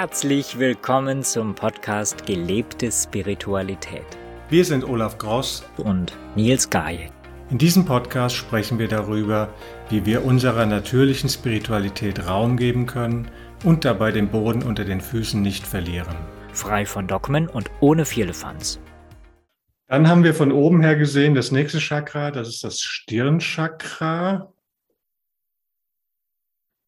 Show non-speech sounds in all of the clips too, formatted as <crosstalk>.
Herzlich willkommen zum Podcast Gelebte Spiritualität. Wir sind Olaf Gross und Nils Gajek. In diesem Podcast sprechen wir darüber, wie wir unserer natürlichen Spiritualität Raum geben können und dabei den Boden unter den Füßen nicht verlieren. Frei von Dogmen und ohne Firlefanz. Dann haben wir von oben her gesehen das nächste Chakra, das ist das Stirnchakra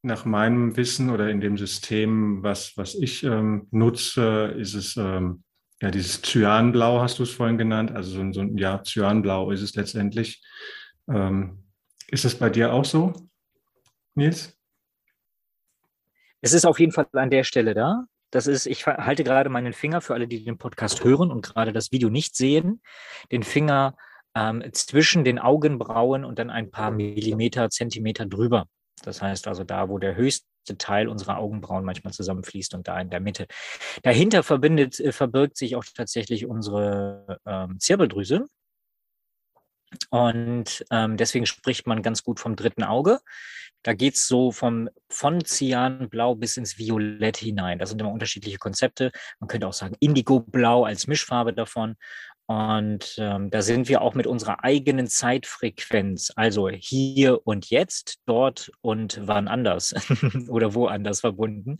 nach meinem Wissen oder in dem System, was, was ich ähm, nutze, ist es ähm, ja dieses Cyanblau, hast du es vorhin genannt. Also so ein, so ein ja, Cyanblau ist es letztendlich. Ähm, ist das bei dir auch so, Nils? Es ist auf jeden Fall an der Stelle da. Das ist, ich halte gerade meinen Finger für alle, die den Podcast hören und gerade das Video nicht sehen, den Finger ähm, zwischen den Augenbrauen und dann ein paar Millimeter, Zentimeter drüber. Das heißt also da, wo der höchste Teil unserer Augenbrauen manchmal zusammenfließt und da in der Mitte. Dahinter verbindet, äh, verbirgt sich auch tatsächlich unsere ähm, Zirbeldrüse. Und ähm, deswegen spricht man ganz gut vom dritten Auge. Da geht es so vom, von Cyanblau bis ins Violett hinein. Das sind immer unterschiedliche Konzepte. Man könnte auch sagen Indigo-Blau als Mischfarbe davon. Und ähm, da sind wir auch mit unserer eigenen Zeitfrequenz, also hier und jetzt, dort und wann anders <laughs> oder woanders verbunden.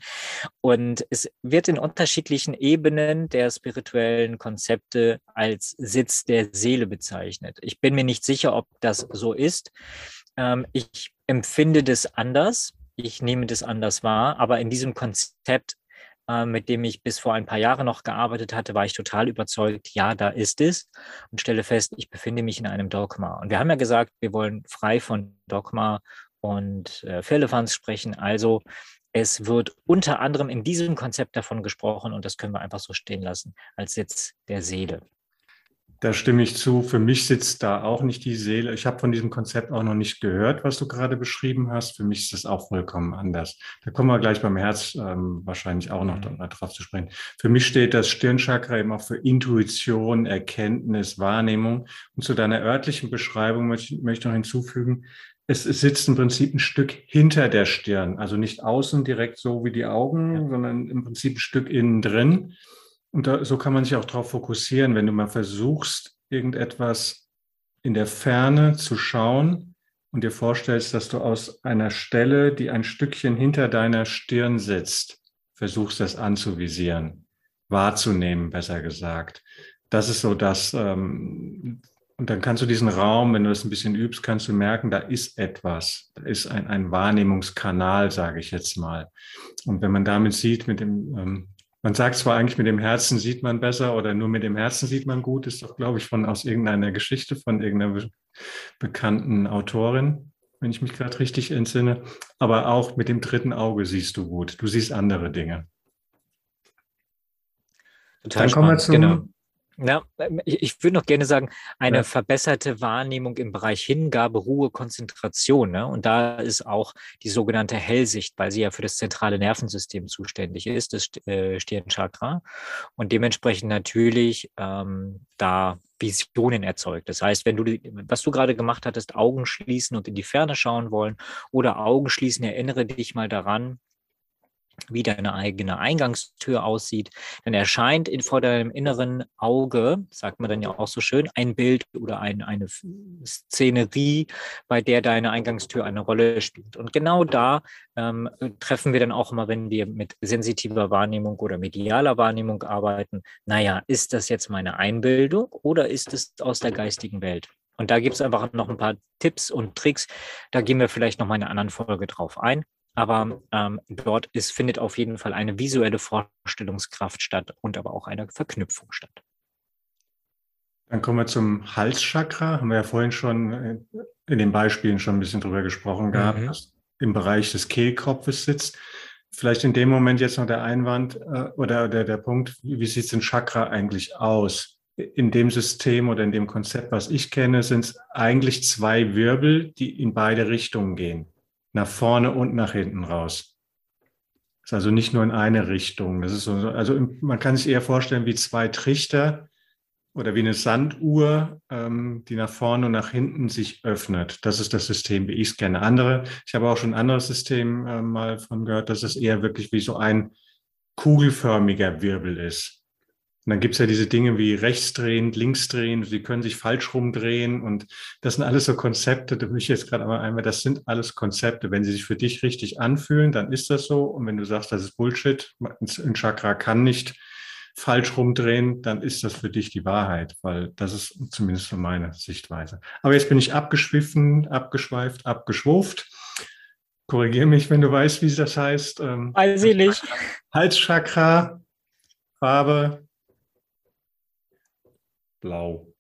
Und es wird in unterschiedlichen Ebenen der spirituellen Konzepte als Sitz der Seele bezeichnet. Ich bin mir nicht sicher, ob das so ist. Ähm, ich empfinde das anders. Ich nehme das anders wahr, aber in diesem Konzept mit dem ich bis vor ein paar Jahren noch gearbeitet hatte, war ich total überzeugt, ja, da ist es und stelle fest, ich befinde mich in einem Dogma. Und wir haben ja gesagt, wir wollen frei von Dogma und äh, Firlefanz sprechen. Also es wird unter anderem in diesem Konzept davon gesprochen und das können wir einfach so stehen lassen als Sitz der Seele. Da stimme ich zu. Für mich sitzt da auch nicht die Seele. Ich habe von diesem Konzept auch noch nicht gehört, was du gerade beschrieben hast. Für mich ist das auch vollkommen anders. Da kommen wir gleich beim Herz ähm, wahrscheinlich auch noch mhm. drauf zu sprechen. Für mich steht das Stirnchakra eben auch für Intuition, Erkenntnis, Wahrnehmung. Und zu deiner örtlichen Beschreibung möchte, möchte ich noch hinzufügen, es, es sitzt im Prinzip ein Stück hinter der Stirn, also nicht außen direkt so wie die Augen, ja. sondern im Prinzip ein Stück innen drin. Und da, so kann man sich auch darauf fokussieren, wenn du mal versuchst, irgendetwas in der Ferne zu schauen und dir vorstellst, dass du aus einer Stelle, die ein Stückchen hinter deiner Stirn sitzt, versuchst das anzuvisieren, wahrzunehmen, besser gesagt. Das ist so das, ähm, und dann kannst du diesen Raum, wenn du das ein bisschen übst, kannst du merken, da ist etwas. Da ist ein, ein Wahrnehmungskanal, sage ich jetzt mal. Und wenn man damit sieht, mit dem ähm, man sagt zwar eigentlich, mit dem Herzen sieht man besser oder nur mit dem Herzen sieht man gut, ist doch, glaube ich, von aus irgendeiner Geschichte von irgendeiner be bekannten Autorin, wenn ich mich gerade richtig entsinne. Aber auch mit dem dritten Auge siehst du gut. Du siehst andere Dinge. Total Dann kommen wir zum, genau. Ja, ähm, ich würde noch gerne sagen, eine ja. verbesserte Wahrnehmung im Bereich Hingabe, Ruhe, Konzentration. Ne? Und da ist auch die sogenannte Hellsicht, weil sie ja für das zentrale Nervensystem zuständig ist, das äh, Stirnchakra. Und dementsprechend natürlich ähm, da Visionen erzeugt. Das heißt, wenn du, was du gerade gemacht hattest, Augen schließen und in die Ferne schauen wollen oder Augen schließen, erinnere dich mal daran, wie deine eigene Eingangstür aussieht, dann erscheint in, vor deinem inneren Auge, sagt man dann ja auch so schön, ein Bild oder ein, eine Szenerie, bei der deine Eingangstür eine Rolle spielt. Und genau da ähm, treffen wir dann auch immer, wenn wir mit sensitiver Wahrnehmung oder medialer Wahrnehmung arbeiten, naja, ist das jetzt meine Einbildung oder ist es aus der geistigen Welt? Und da gibt es einfach noch ein paar Tipps und Tricks. Da gehen wir vielleicht noch mal in einer anderen Folge drauf ein. Aber ähm, dort ist, findet auf jeden Fall eine visuelle Vorstellungskraft statt und aber auch eine Verknüpfung statt. Dann kommen wir zum Halschakra. Haben wir ja vorhin schon äh, in den Beispielen schon ein bisschen drüber gesprochen gehabt, mhm. dass im Bereich des Kehlkopfes sitzt. Vielleicht in dem Moment jetzt noch der Einwand äh, oder der, der Punkt, wie sieht es in Chakra eigentlich aus? In dem System oder in dem Konzept, was ich kenne, sind es eigentlich zwei Wirbel, die in beide Richtungen gehen nach vorne und nach hinten raus. Das ist also nicht nur in eine Richtung. Das ist so, also man kann sich eher vorstellen wie zwei Trichter oder wie eine Sanduhr, ähm, die nach vorne und nach hinten sich öffnet. Das ist das System, wie ich es kenne. Andere, ich habe auch schon ein anderes System äh, mal von gehört, das ist eher wirklich wie so ein kugelförmiger Wirbel ist. Und dann gibt es ja diese Dinge wie rechtsdrehen, linksdrehen, sie können sich falsch rumdrehen und das sind alles so Konzepte, da mich jetzt gerade einmal einmal, das sind alles Konzepte. Wenn sie sich für dich richtig anfühlen, dann ist das so. Und wenn du sagst, das ist Bullshit, ein Chakra kann nicht falsch rumdrehen, dann ist das für dich die Wahrheit, weil das ist zumindest so meine Sichtweise. Aber jetzt bin ich abgeschwiffen, abgeschweift, abgeschwuft. Korrigiere mich, wenn du weißt, wie das heißt. Ähm, Weiß ich nicht. Halschakra, Farbe, blau.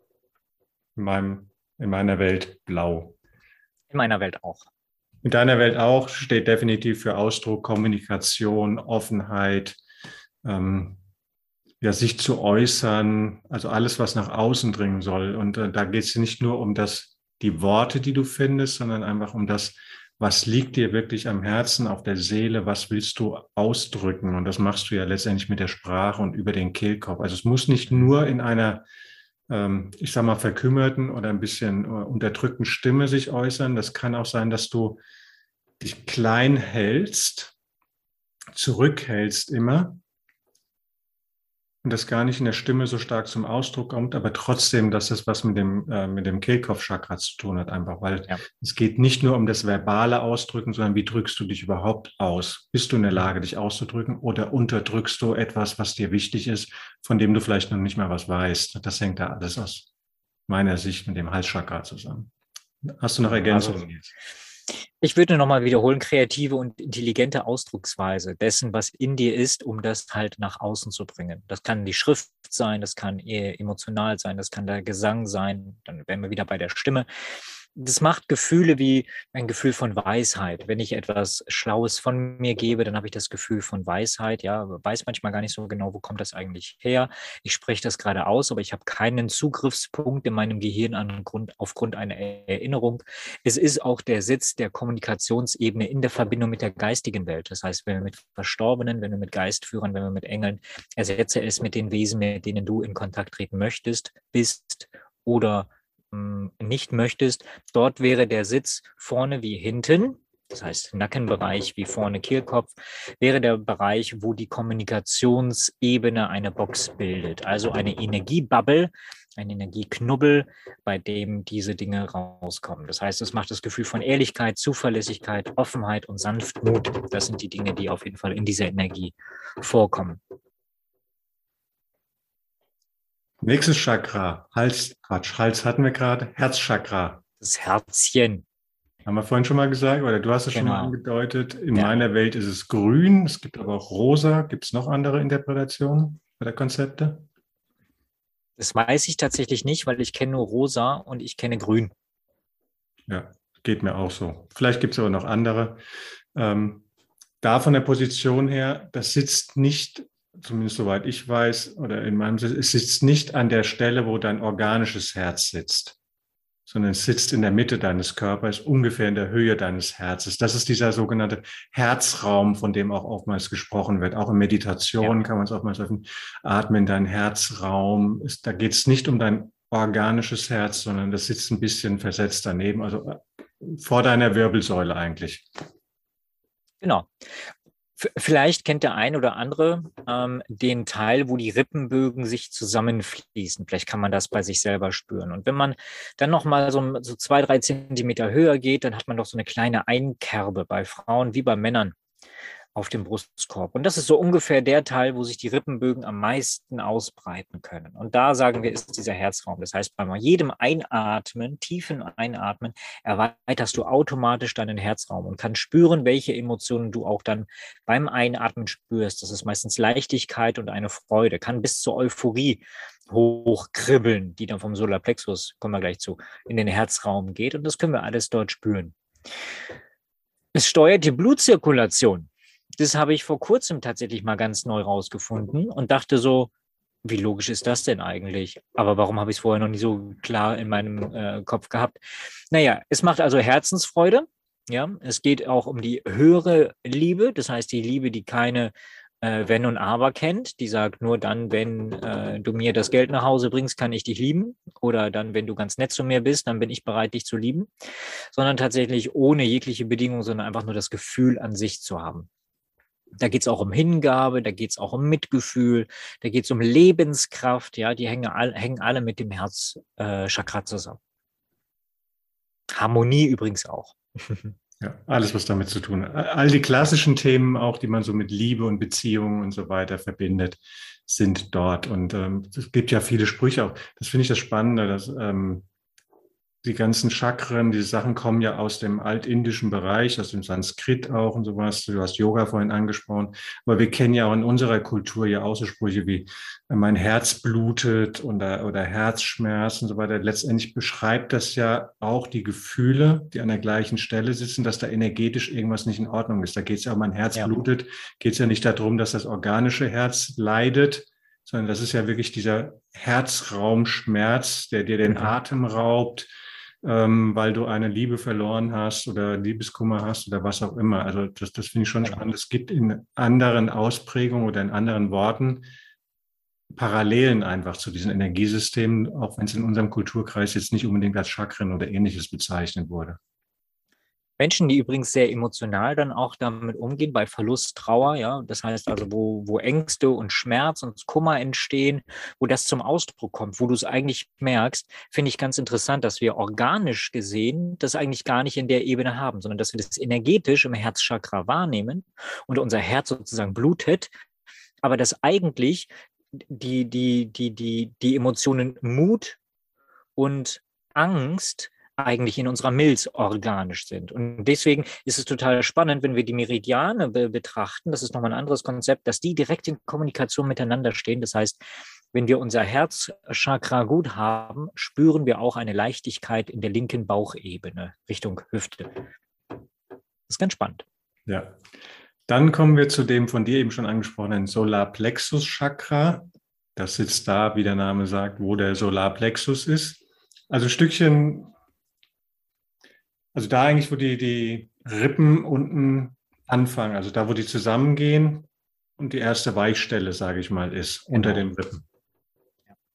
In, meinem, in meiner Welt blau. In meiner Welt auch. In deiner Welt auch steht definitiv für Ausdruck, Kommunikation, Offenheit, ähm, ja, sich zu äußern, also alles, was nach außen dringen soll. Und äh, da geht es nicht nur um das, die Worte, die du findest, sondern einfach um das, was liegt dir wirklich am Herzen, auf der Seele, was willst du ausdrücken? Und das machst du ja letztendlich mit der Sprache und über den Kehlkopf. Also es muss nicht nur in einer ich sag mal, verkümmerten oder ein bisschen äh, unterdrückten Stimme sich äußern. Das kann auch sein, dass du dich klein hältst, zurückhältst immer und das gar nicht in der Stimme so stark zum Ausdruck kommt, aber trotzdem, dass es was mit dem, äh, mit dem Kehlkopfchakra zu tun hat, einfach, weil ja. es geht nicht nur um das verbale Ausdrücken, sondern wie drückst du dich überhaupt aus? Bist du in der Lage, dich auszudrücken oder unterdrückst du etwas, was dir wichtig ist, von dem du vielleicht noch nicht mal was weißt? Das hängt da alles aus meiner Sicht mit dem Halschakra zusammen. Hast du noch Ergänzungen? Also, ich würde nochmal wiederholen, kreative und intelligente Ausdrucksweise dessen, was in dir ist, um das halt nach außen zu bringen. Das kann die Schrift sein, das kann eher emotional sein, das kann der Gesang sein, dann wären wir wieder bei der Stimme das macht Gefühle wie ein Gefühl von Weisheit. Wenn ich etwas Schlaues von mir gebe, dann habe ich das Gefühl von Weisheit. Ja, weiß manchmal gar nicht so genau, wo kommt das eigentlich her. Ich spreche das gerade aus, aber ich habe keinen Zugriffspunkt in meinem Gehirn an Grund, aufgrund einer Erinnerung. Es ist auch der Sitz der Kommunikationsebene in der Verbindung mit der geistigen Welt. Das heißt, wenn wir mit Verstorbenen, wenn wir mit Geistführern, wenn wir mit Engeln, ersetze es mit den Wesen, mit denen du in Kontakt treten möchtest, bist oder nicht möchtest, dort wäre der Sitz vorne wie hinten, das heißt Nackenbereich wie vorne Kehlkopf, wäre der Bereich, wo die Kommunikationsebene eine Box bildet. Also eine Energiebubble, ein Energieknubbel, bei dem diese Dinge rauskommen. Das heißt, es macht das Gefühl von Ehrlichkeit, Zuverlässigkeit, Offenheit und Sanftmut. Das sind die Dinge, die auf jeden Fall in dieser Energie vorkommen. Nächstes Chakra, Hals, Quatsch, Hals hatten wir gerade, Herzchakra. Das Herzchen. Haben wir vorhin schon mal gesagt, oder du hast es genau. schon mal genau. angedeutet. In ja. meiner Welt ist es grün, es gibt aber auch rosa. Gibt es noch andere Interpretationen oder Konzepte? Das weiß ich tatsächlich nicht, weil ich kenne nur rosa und ich kenne grün. Ja, geht mir auch so. Vielleicht gibt es aber noch andere. Ähm, da von der Position her, das sitzt nicht zumindest soweit ich weiß, oder in meinem Sitz, es sitzt nicht an der Stelle, wo dein organisches Herz sitzt, sondern es sitzt in der Mitte deines Körpers, ungefähr in der Höhe deines Herzes. Das ist dieser sogenannte Herzraum, von dem auch oftmals gesprochen wird. Auch in Meditation ja. kann man es oftmals sagen, atme in deinen Herzraum. Da geht es nicht um dein organisches Herz, sondern das sitzt ein bisschen versetzt daneben, also äh, vor deiner Wirbelsäule eigentlich. Genau. Vielleicht kennt der ein oder andere ähm, den Teil, wo die Rippenbögen sich zusammenfließen. Vielleicht kann man das bei sich selber spüren. Und wenn man dann noch mal so, so zwei, drei Zentimeter höher geht, dann hat man doch so eine kleine Einkerbe bei Frauen wie bei Männern auf dem Brustkorb. Und das ist so ungefähr der Teil, wo sich die Rippenbögen am meisten ausbreiten können. Und da sagen wir, ist dieser Herzraum. Das heißt, bei jedem Einatmen, tiefen Einatmen, erweiterst du automatisch deinen Herzraum und kannst spüren, welche Emotionen du auch dann beim Einatmen spürst. Das ist meistens Leichtigkeit und eine Freude, kann bis zur Euphorie hochkribbeln, die dann vom Solarplexus, kommen wir gleich zu, in den Herzraum geht. Und das können wir alles dort spüren. Es steuert die Blutzirkulation. Das habe ich vor kurzem tatsächlich mal ganz neu rausgefunden und dachte so, wie logisch ist das denn eigentlich? Aber warum habe ich es vorher noch nicht so klar in meinem äh, Kopf gehabt? Naja, es macht also Herzensfreude. Ja, es geht auch um die höhere Liebe, das heißt die Liebe, die keine äh, Wenn und Aber kennt. Die sagt nur dann, wenn äh, du mir das Geld nach Hause bringst, kann ich dich lieben. Oder dann, wenn du ganz nett zu mir bist, dann bin ich bereit, dich zu lieben. Sondern tatsächlich ohne jegliche Bedingung, sondern einfach nur das Gefühl an sich zu haben. Da geht es auch um Hingabe, da geht es auch um Mitgefühl, da geht es um Lebenskraft, ja, die hängen, all, hängen alle mit dem Herzchakra äh, zusammen. Harmonie übrigens auch. <laughs> Ja, alles, was damit zu tun hat. All die klassischen Themen auch, die man so mit Liebe und Beziehungen und so weiter verbindet, sind dort. Und ähm, es gibt ja viele Sprüche auch. Das finde ich das Spannende, dass ähm, die ganzen Chakren, diese Sachen kommen ja aus dem altindischen Bereich, aus dem Sanskrit auch und sowas. Du hast Yoga vorhin angesprochen. Aber wir kennen ja auch in unserer Kultur ja auch so Sprüche wie äh, mein Herz blutet oder, oder Herzschmerz und so weiter. Letztendlich beschreibt das ja auch die Gefühle, die an der gleichen Stelle sitzen, dass da energetisch irgendwas nicht in Ordnung ist. Da geht es ja um mein Herz ja. blutet, geht es ja nicht darum, dass das organische Herz leidet, sondern das ist ja wirklich dieser Herzraumschmerz, der dir den mhm. Atem raubt, ähm, weil du eine Liebe verloren hast oder Liebeskummer hast oder was auch immer. Also das, das finde ich schon spannend. Es gibt in anderen Ausprägungen oder in anderen Worten Parallelen einfach zu diesen Energiesystemen, auch wenn es in unserem Kulturkreis jetzt nicht unbedingt als Chakren oder ähnliches bezeichnet wurde. Menschen, die übrigens sehr emotional dann auch damit umgehen, bei Verlust, Trauer, ja, das heißt also, wo, wo Ängste und Schmerz und Kummer entstehen, wo das zum Ausdruck kommt, wo du es eigentlich merkst, finde ich ganz interessant, dass wir organisch gesehen das eigentlich gar nicht in der Ebene haben, sondern dass wir das energetisch im Herzchakra wahrnehmen und unser Herz sozusagen blutet, aber dass eigentlich die, die, die, die, die Emotionen Mut und Angst eigentlich in unserer Milz organisch sind. Und deswegen ist es total spannend, wenn wir die Meridiane be betrachten, das ist nochmal ein anderes Konzept, dass die direkt in Kommunikation miteinander stehen. Das heißt, wenn wir unser Herzchakra gut haben, spüren wir auch eine Leichtigkeit in der linken Bauchebene Richtung Hüfte. Das ist ganz spannend. Ja. Dann kommen wir zu dem von dir eben schon angesprochenen Solarplexus-Chakra. Das sitzt da, wie der Name sagt, wo der Solarplexus ist. Also ein Stückchen also da eigentlich, wo die, die Rippen unten anfangen, also da, wo die zusammengehen und die erste Weichstelle, sage ich mal, ist genau. unter den Rippen.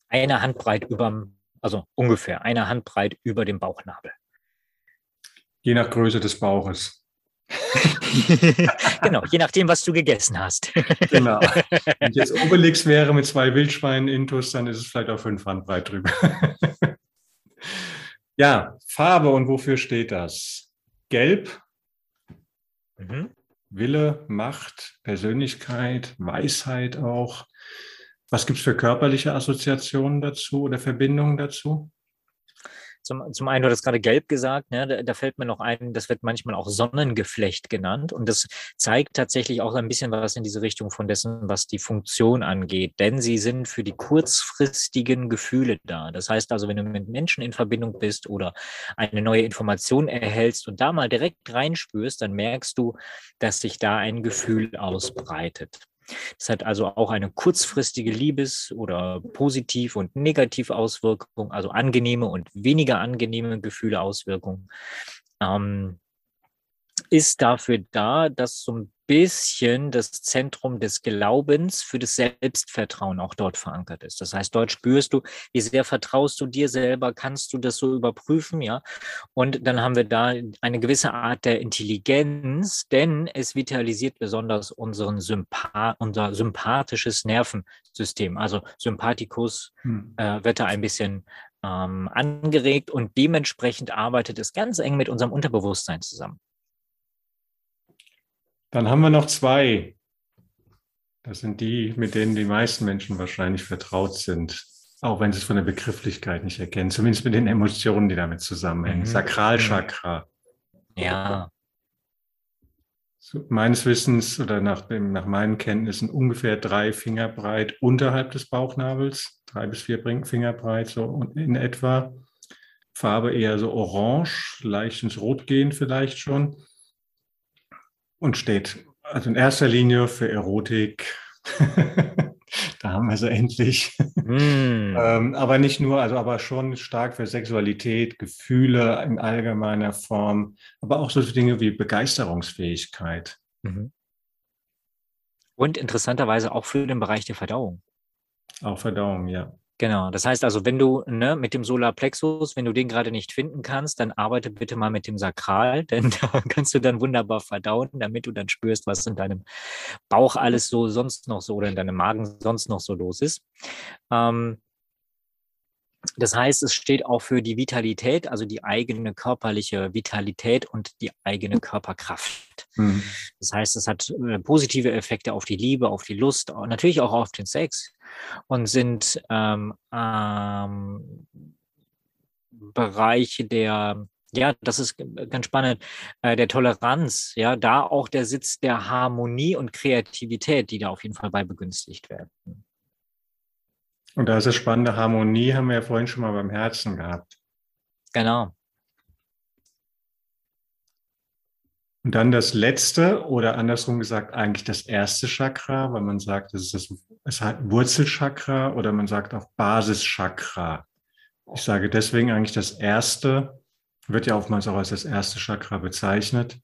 Eine Handbreit über, also ungefähr eine Handbreit über dem Bauchnabel. Je nach Größe des Bauches. <laughs> genau, je nachdem, was du gegessen hast. <laughs> genau. Wenn jetzt Obelix wäre mit zwei Wildschweinen intus, dann ist es vielleicht auch fünf Handbreit drüber. <laughs> Ja, Farbe und wofür steht das? Gelb, mhm. Wille, Macht, Persönlichkeit, Weisheit auch. Was gibt es für körperliche Assoziationen dazu oder Verbindungen dazu? Zum, zum einen, du hast gerade gelb gesagt, ne, da, da, fällt mir noch ein, das wird manchmal auch Sonnengeflecht genannt. Und das zeigt tatsächlich auch ein bisschen was in diese Richtung von dessen, was die Funktion angeht. Denn sie sind für die kurzfristigen Gefühle da. Das heißt also, wenn du mit Menschen in Verbindung bist oder eine neue Information erhältst und da mal direkt reinspürst, dann merkst du, dass sich da ein Gefühl ausbreitet. Das hat also auch eine kurzfristige Liebes- oder Positiv- und Negativauswirkung, also angenehme und weniger angenehme Gefühle, Auswirkungen. Ähm, ist dafür da, dass so ein bisschen das Zentrum des Glaubens für das Selbstvertrauen auch dort verankert ist. Das heißt, dort spürst du, wie sehr vertraust du dir selber, kannst du das so überprüfen, ja? Und dann haben wir da eine gewisse Art der Intelligenz, denn es vitalisiert besonders unseren Sympath unser sympathisches Nervensystem. Also Sympathikus hm. äh, wird da ein bisschen ähm, angeregt und dementsprechend arbeitet es ganz eng mit unserem Unterbewusstsein zusammen. Dann haben wir noch zwei. Das sind die, mit denen die meisten Menschen wahrscheinlich vertraut sind, auch wenn sie es von der Begrifflichkeit nicht erkennen, zumindest mit den Emotionen, die damit zusammenhängen. Mhm. Sakralchakra. Ja. So, meines Wissens oder nach, dem, nach meinen Kenntnissen ungefähr drei Finger breit unterhalb des Bauchnabels, drei bis vier Finger breit, so in etwa. Farbe eher so orange, leicht ins Rot gehen vielleicht schon und steht also in erster Linie für Erotik. <laughs> da haben wir sie endlich. Mm. ähm, aber nicht nur, also aber schon stark für Sexualität, Gefühle in allgemeiner Form, aber auch so Dinge wie Begeisterungsfähigkeit. Mhm. Und interessanterweise auch für den Bereich der Verdauung. Auch Verdauung, ja. Genau, das heißt also, wenn du ne, mit dem Solarplexus, wenn du den gerade nicht finden kannst, dann arbeite bitte mal mit dem Sakral, <laughs> denn da kannst du dann wunderbar verdauen, damit du dann spürst, was in deinem Bauch alles so sonst noch so oder in deinem Magen sonst noch so los ist. Ähm, das heißt, es steht auch für die Vitalität, also die eigene körperliche Vitalität und die eigene Körperkraft. Mhm. Das heißt, es hat äh, positive Effekte auf die Liebe, auf die Lust, natürlich auch auf den Sex und sind ähm, ähm, Bereiche der, ja, das ist ganz spannend, äh, der Toleranz, ja, da auch der Sitz der Harmonie und Kreativität, die da auf jeden Fall bei begünstigt werden. Und da ist es spannende Harmonie, haben wir ja vorhin schon mal beim Herzen gehabt. Genau. Und dann das letzte oder andersrum gesagt eigentlich das erste Chakra, weil man sagt, es ist das es hat Wurzelchakra oder man sagt auch Basischakra. Ich sage deswegen eigentlich das erste, wird ja oftmals auch als das erste Chakra bezeichnet,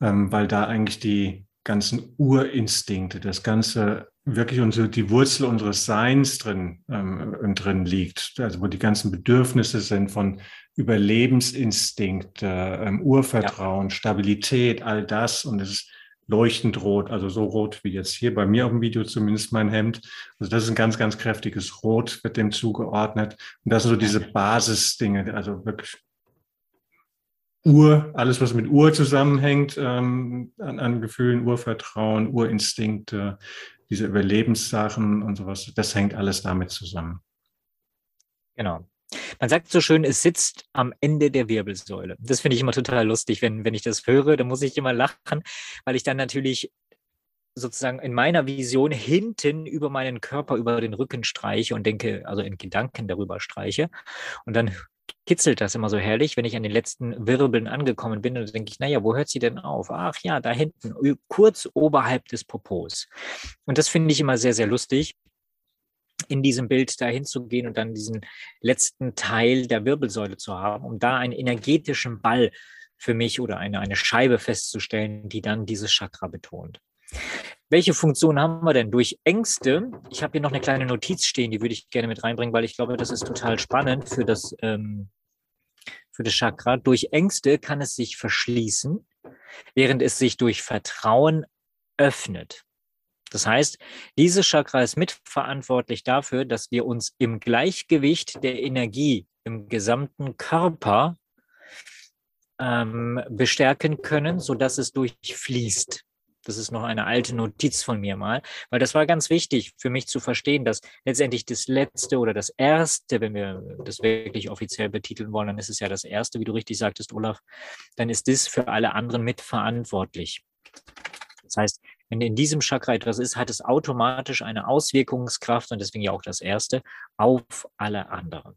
ähm, weil da eigentlich die ganzen Urinstinkte, das ganze wirklich unsere, die Wurzel unseres Seins drin, ähm, drin liegt. Also wo die ganzen Bedürfnisse sind von Überlebensinstinkt, äh, Urvertrauen, ja. Stabilität, all das. Und es ist leuchtend rot, also so rot wie jetzt hier bei mir auf dem Video zumindest mein Hemd. Also das ist ein ganz, ganz kräftiges Rot, wird dem zugeordnet. Und das sind so diese Basisdinge, also wirklich Ur, alles, was mit Ur zusammenhängt, ähm, an, an Gefühlen, Urvertrauen, Urinstinkte, diese Überlebenssachen und sowas, das hängt alles damit zusammen. Genau. Man sagt so schön, es sitzt am Ende der Wirbelsäule. Das finde ich immer total lustig, wenn, wenn ich das höre. Da muss ich immer lachen, weil ich dann natürlich sozusagen in meiner Vision hinten über meinen Körper, über den Rücken streiche und denke, also in Gedanken darüber streiche. Und dann kitzelt das immer so herrlich, wenn ich an den letzten Wirbeln angekommen bin. Und denke ich, naja, wo hört sie denn auf? Ach ja, da hinten, kurz oberhalb des Popos. Und das finde ich immer sehr, sehr lustig in diesem Bild dahin zu gehen und dann diesen letzten Teil der Wirbelsäule zu haben, um da einen energetischen Ball für mich oder eine, eine Scheibe festzustellen, die dann dieses Chakra betont. Welche Funktion haben wir denn durch Ängste? Ich habe hier noch eine kleine Notiz stehen, die würde ich gerne mit reinbringen, weil ich glaube, das ist total spannend für das, ähm, für das Chakra. Durch Ängste kann es sich verschließen, während es sich durch Vertrauen öffnet. Das heißt, dieses Chakra ist mitverantwortlich dafür, dass wir uns im Gleichgewicht der Energie im gesamten Körper ähm, bestärken können, sodass es durchfließt. Das ist noch eine alte Notiz von mir mal, weil das war ganz wichtig für mich zu verstehen, dass letztendlich das letzte oder das erste, wenn wir das wirklich offiziell betiteln wollen, dann ist es ja das erste, wie du richtig sagtest, Olaf, dann ist das für alle anderen mitverantwortlich. Das heißt, wenn in diesem Chakra etwas ist, hat es automatisch eine Auswirkungskraft und deswegen ja auch das erste auf alle anderen.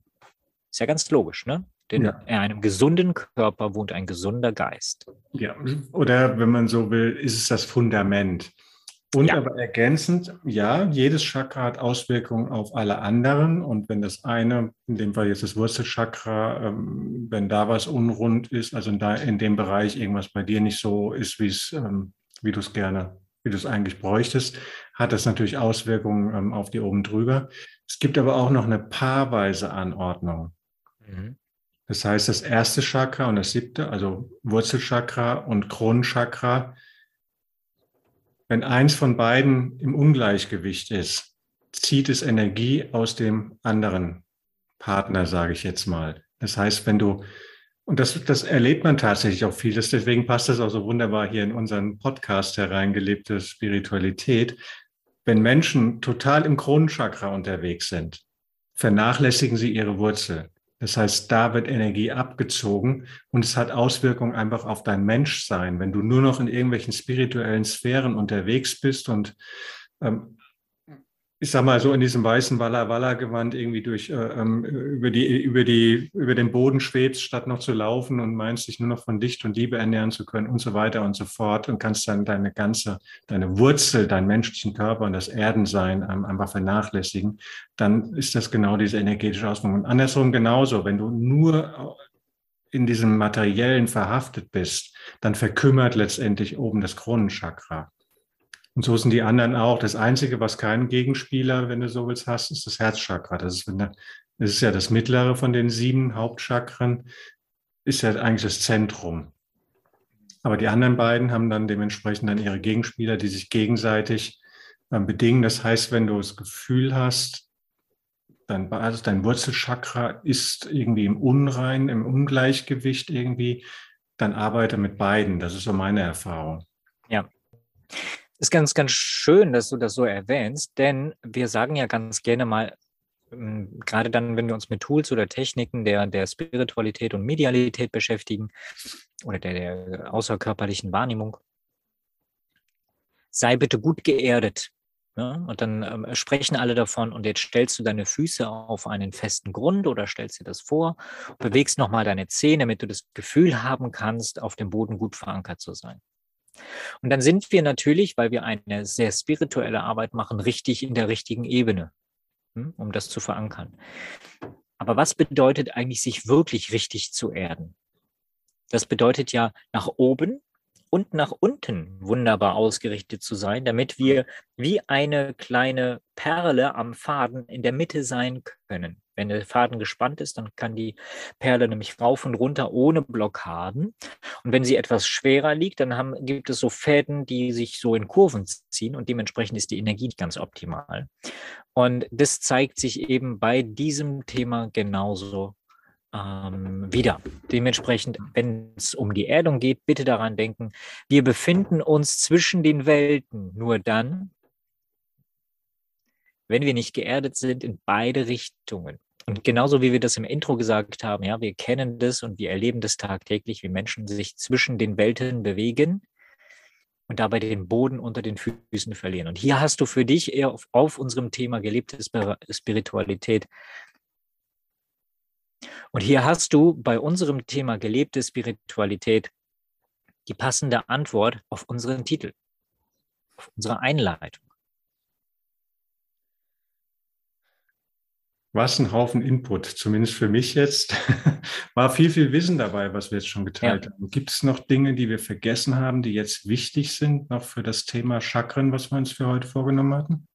Ist ja ganz logisch, ne? Denn ja. in einem gesunden Körper wohnt ein gesunder Geist. Ja, oder wenn man so will, ist es das Fundament. Und ja. aber ergänzend, ja, jedes Chakra hat Auswirkungen auf alle anderen. Und wenn das eine, in dem Fall jetzt das Wurzelchakra, ähm, wenn da was unrund ist, also in, da, in dem Bereich irgendwas bei dir nicht so ist, wie es, ähm, wie du es gerne wie du es eigentlich bräuchtest, hat das natürlich Auswirkungen ähm, auf die oben drüber. Es gibt aber auch noch eine paarweise Anordnung. Mhm. Das heißt, das erste Chakra und das siebte, also Wurzelchakra und Kronenchakra, wenn eins von beiden im Ungleichgewicht ist, zieht es Energie aus dem anderen Partner, sage ich jetzt mal. Das heißt, wenn du und das, das erlebt man tatsächlich auch viel. deswegen passt das auch so wunderbar hier in unseren Podcast hereingelebte Spiritualität. Wenn Menschen total im Kronenchakra unterwegs sind, vernachlässigen sie ihre Wurzel. Das heißt, da wird Energie abgezogen und es hat Auswirkungen einfach auf dein Menschsein. Wenn du nur noch in irgendwelchen spirituellen Sphären unterwegs bist und ähm, ich sag mal so in diesem weißen Walla Walla Gewand irgendwie durch äh, ähm, über die über die über den Boden schwebst, statt noch zu laufen und meinst dich nur noch von Licht und Liebe ernähren zu können und so weiter und so fort und kannst dann deine ganze deine Wurzel, deinen menschlichen Körper und das Erdensein ähm, einfach vernachlässigen, dann ist das genau diese energetische Auswirkung. Und andersrum genauso, wenn du nur in diesem materiellen verhaftet bist, dann verkümmert letztendlich oben das Kronenchakra. Und so sind die anderen auch. Das Einzige, was keinen Gegenspieler, wenn du so willst, hast, ist das Herzchakra. Das ist, das ist ja das mittlere von den sieben Hauptchakren, ist ja eigentlich das Zentrum. Aber die anderen beiden haben dann dementsprechend dann ihre Gegenspieler, die sich gegenseitig ähm, bedingen. Das heißt, wenn du das Gefühl hast, dein, also dein Wurzelchakra ist irgendwie im Unrein, im Ungleichgewicht irgendwie, dann arbeite mit beiden. Das ist so meine Erfahrung. Ja. Ist ganz, ganz schön, dass du das so erwähnst, denn wir sagen ja ganz gerne mal, ähm, gerade dann, wenn wir uns mit Tools oder Techniken der, der Spiritualität und Medialität beschäftigen oder der, der außerkörperlichen Wahrnehmung, sei bitte gut geerdet. Ja, und dann ähm, sprechen alle davon und jetzt stellst du deine Füße auf einen festen Grund oder stellst dir das vor, bewegst nochmal deine Zähne, damit du das Gefühl haben kannst, auf dem Boden gut verankert zu sein. Und dann sind wir natürlich, weil wir eine sehr spirituelle Arbeit machen, richtig in der richtigen Ebene, hm, um das zu verankern. Aber was bedeutet eigentlich, sich wirklich richtig zu erden? Das bedeutet ja nach oben und nach unten wunderbar ausgerichtet zu sein, damit wir wie eine kleine Perle am Faden in der Mitte sein können. Wenn der Faden gespannt ist, dann kann die Perle nämlich rauf und runter ohne Blockaden. Und wenn sie etwas schwerer liegt, dann haben, gibt es so Fäden, die sich so in Kurven ziehen und dementsprechend ist die Energie nicht ganz optimal. Und das zeigt sich eben bei diesem Thema genauso ähm, wieder. Dementsprechend, wenn es um die Erdung geht, bitte daran denken, wir befinden uns zwischen den Welten nur dann, wenn wir nicht geerdet sind in beide Richtungen. Und genauso wie wir das im Intro gesagt haben, ja, wir kennen das und wir erleben das tagtäglich, wie Menschen sich zwischen den Welten bewegen und dabei den Boden unter den Füßen verlieren. Und hier hast du für dich eher auf, auf unserem Thema gelebte Spiritualität und hier hast du bei unserem Thema gelebte Spiritualität die passende Antwort auf unseren Titel, auf unsere Einleitung. Was ein Haufen Input, zumindest für mich jetzt. <laughs> War viel, viel Wissen dabei, was wir jetzt schon geteilt ja. haben. Gibt es noch Dinge, die wir vergessen haben, die jetzt wichtig sind, noch für das Thema Chakren, was wir uns für heute vorgenommen hatten?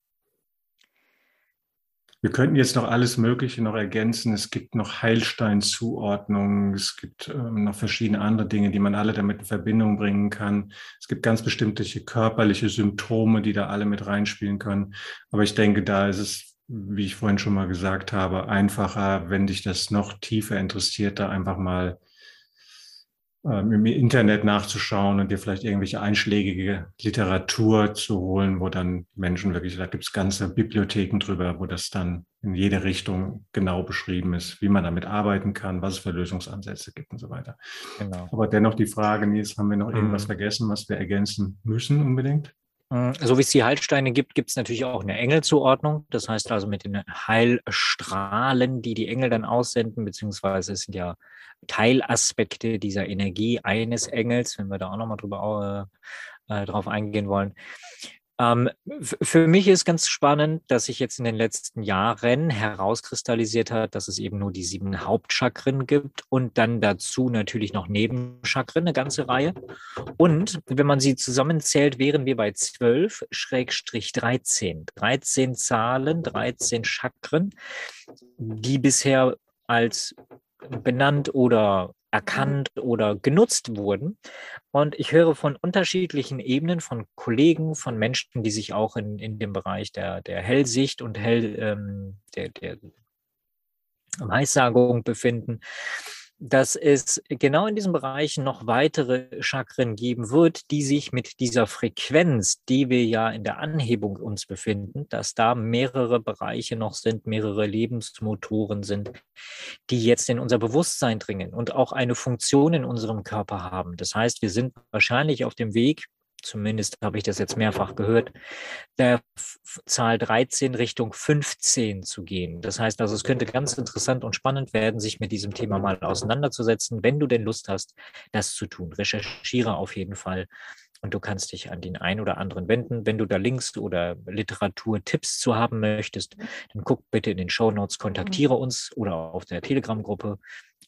Wir könnten jetzt noch alles Mögliche noch ergänzen. Es gibt noch Heilsteinzuordnungen, es gibt ähm, noch verschiedene andere Dinge, die man alle damit in Verbindung bringen kann. Es gibt ganz bestimmte körperliche Symptome, die da alle mit reinspielen können. Aber ich denke, da ist es, wie ich vorhin schon mal gesagt habe, einfacher, wenn dich das noch tiefer interessiert, da einfach mal im Internet nachzuschauen und dir vielleicht irgendwelche einschlägige Literatur zu holen, wo dann Menschen wirklich, da gibt es ganze Bibliotheken drüber, wo das dann in jede Richtung genau beschrieben ist, wie man damit arbeiten kann, was es für Lösungsansätze gibt und so weiter. Genau. Aber dennoch die Frage, Nils, haben wir noch irgendwas mhm. vergessen, was wir ergänzen müssen unbedingt? Mm, so wie es die Heilsteine gibt, gibt es natürlich auch eine Engelzuordnung. Das heißt also mit den Heilstrahlen, die die Engel dann aussenden, beziehungsweise es sind ja Teilaspekte dieser Energie eines Engels, wenn wir da auch nochmal drüber äh, äh drauf eingehen wollen. Ähm, für mich ist ganz spannend, dass sich jetzt in den letzten Jahren herauskristallisiert hat, dass es eben nur die sieben Hauptchakren gibt und dann dazu natürlich noch Nebenchakren, eine ganze Reihe. Und wenn man sie zusammenzählt, wären wir bei 12 Schrägstrich 13. 13 Zahlen, 13 Chakren, die bisher als benannt oder erkannt oder genutzt wurden. Und ich höre von unterschiedlichen Ebenen, von Kollegen, von Menschen, die sich auch in, in dem Bereich der, der Hellsicht und Hell, ähm, der, der Weissagung befinden, dass es genau in diesem Bereich noch weitere Chakren geben wird, die sich mit dieser Frequenz, die wir ja in der Anhebung uns befinden, dass da mehrere Bereiche noch sind, mehrere Lebensmotoren sind, die jetzt in unser Bewusstsein dringen und auch eine Funktion in unserem Körper haben. Das heißt, wir sind wahrscheinlich auf dem Weg, zumindest habe ich das jetzt mehrfach gehört, der Zahl 13 Richtung 15 zu gehen. Das heißt also, es könnte ganz interessant und spannend werden, sich mit diesem Thema mal auseinanderzusetzen, wenn du denn Lust hast, das zu tun. Recherchiere auf jeden Fall. Und du kannst dich an den einen oder anderen wenden. Wenn du da Links oder Literaturtipps zu haben möchtest, dann guck bitte in den Show Notes, kontaktiere uns oder auf der Telegram-Gruppe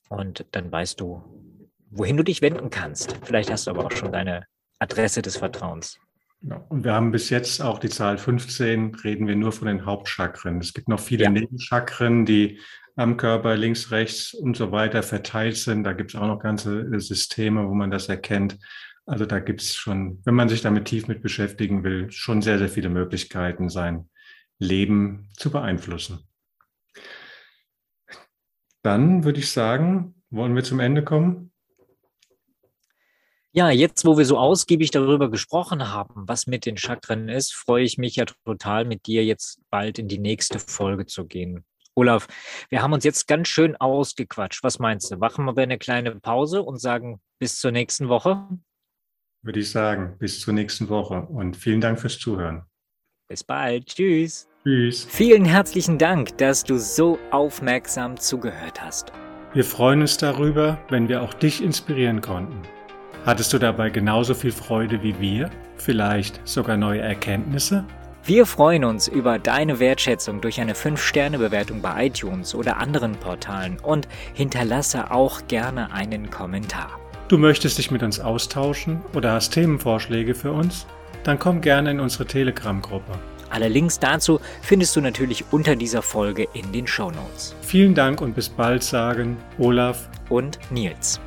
und dann weißt du, wohin du dich wenden kannst. Vielleicht hast du aber auch schon deine Adresse des Vertrauens. Ja, und wir haben bis jetzt auch die Zahl 15, reden wir nur von den Hauptchakren. Es gibt noch viele ja. Nebenchakren, die am Körper links, rechts und so weiter verteilt sind. Da gibt es auch noch ganze Systeme, wo man das erkennt. Also da gibt es schon, wenn man sich damit tief mit beschäftigen will, schon sehr, sehr viele Möglichkeiten, sein Leben zu beeinflussen. Dann würde ich sagen, wollen wir zum Ende kommen? Ja, jetzt, wo wir so ausgiebig darüber gesprochen haben, was mit den Chakren ist, freue ich mich ja total, mit dir jetzt bald in die nächste Folge zu gehen. Olaf, wir haben uns jetzt ganz schön ausgequatscht. Was meinst du? Machen wir eine kleine Pause und sagen bis zur nächsten Woche? Würde ich sagen, bis zur nächsten Woche und vielen Dank fürs Zuhören. Bis bald. Tschüss. Tschüss. Vielen herzlichen Dank, dass du so aufmerksam zugehört hast. Wir freuen uns darüber, wenn wir auch dich inspirieren konnten. Hattest du dabei genauso viel Freude wie wir? Vielleicht sogar neue Erkenntnisse? Wir freuen uns über deine Wertschätzung durch eine 5-Sterne-Bewertung bei iTunes oder anderen Portalen und hinterlasse auch gerne einen Kommentar. Du möchtest dich mit uns austauschen oder hast Themenvorschläge für uns? Dann komm gerne in unsere Telegram-Gruppe. Alle Links dazu findest du natürlich unter dieser Folge in den Show Notes. Vielen Dank und bis bald sagen Olaf und Nils.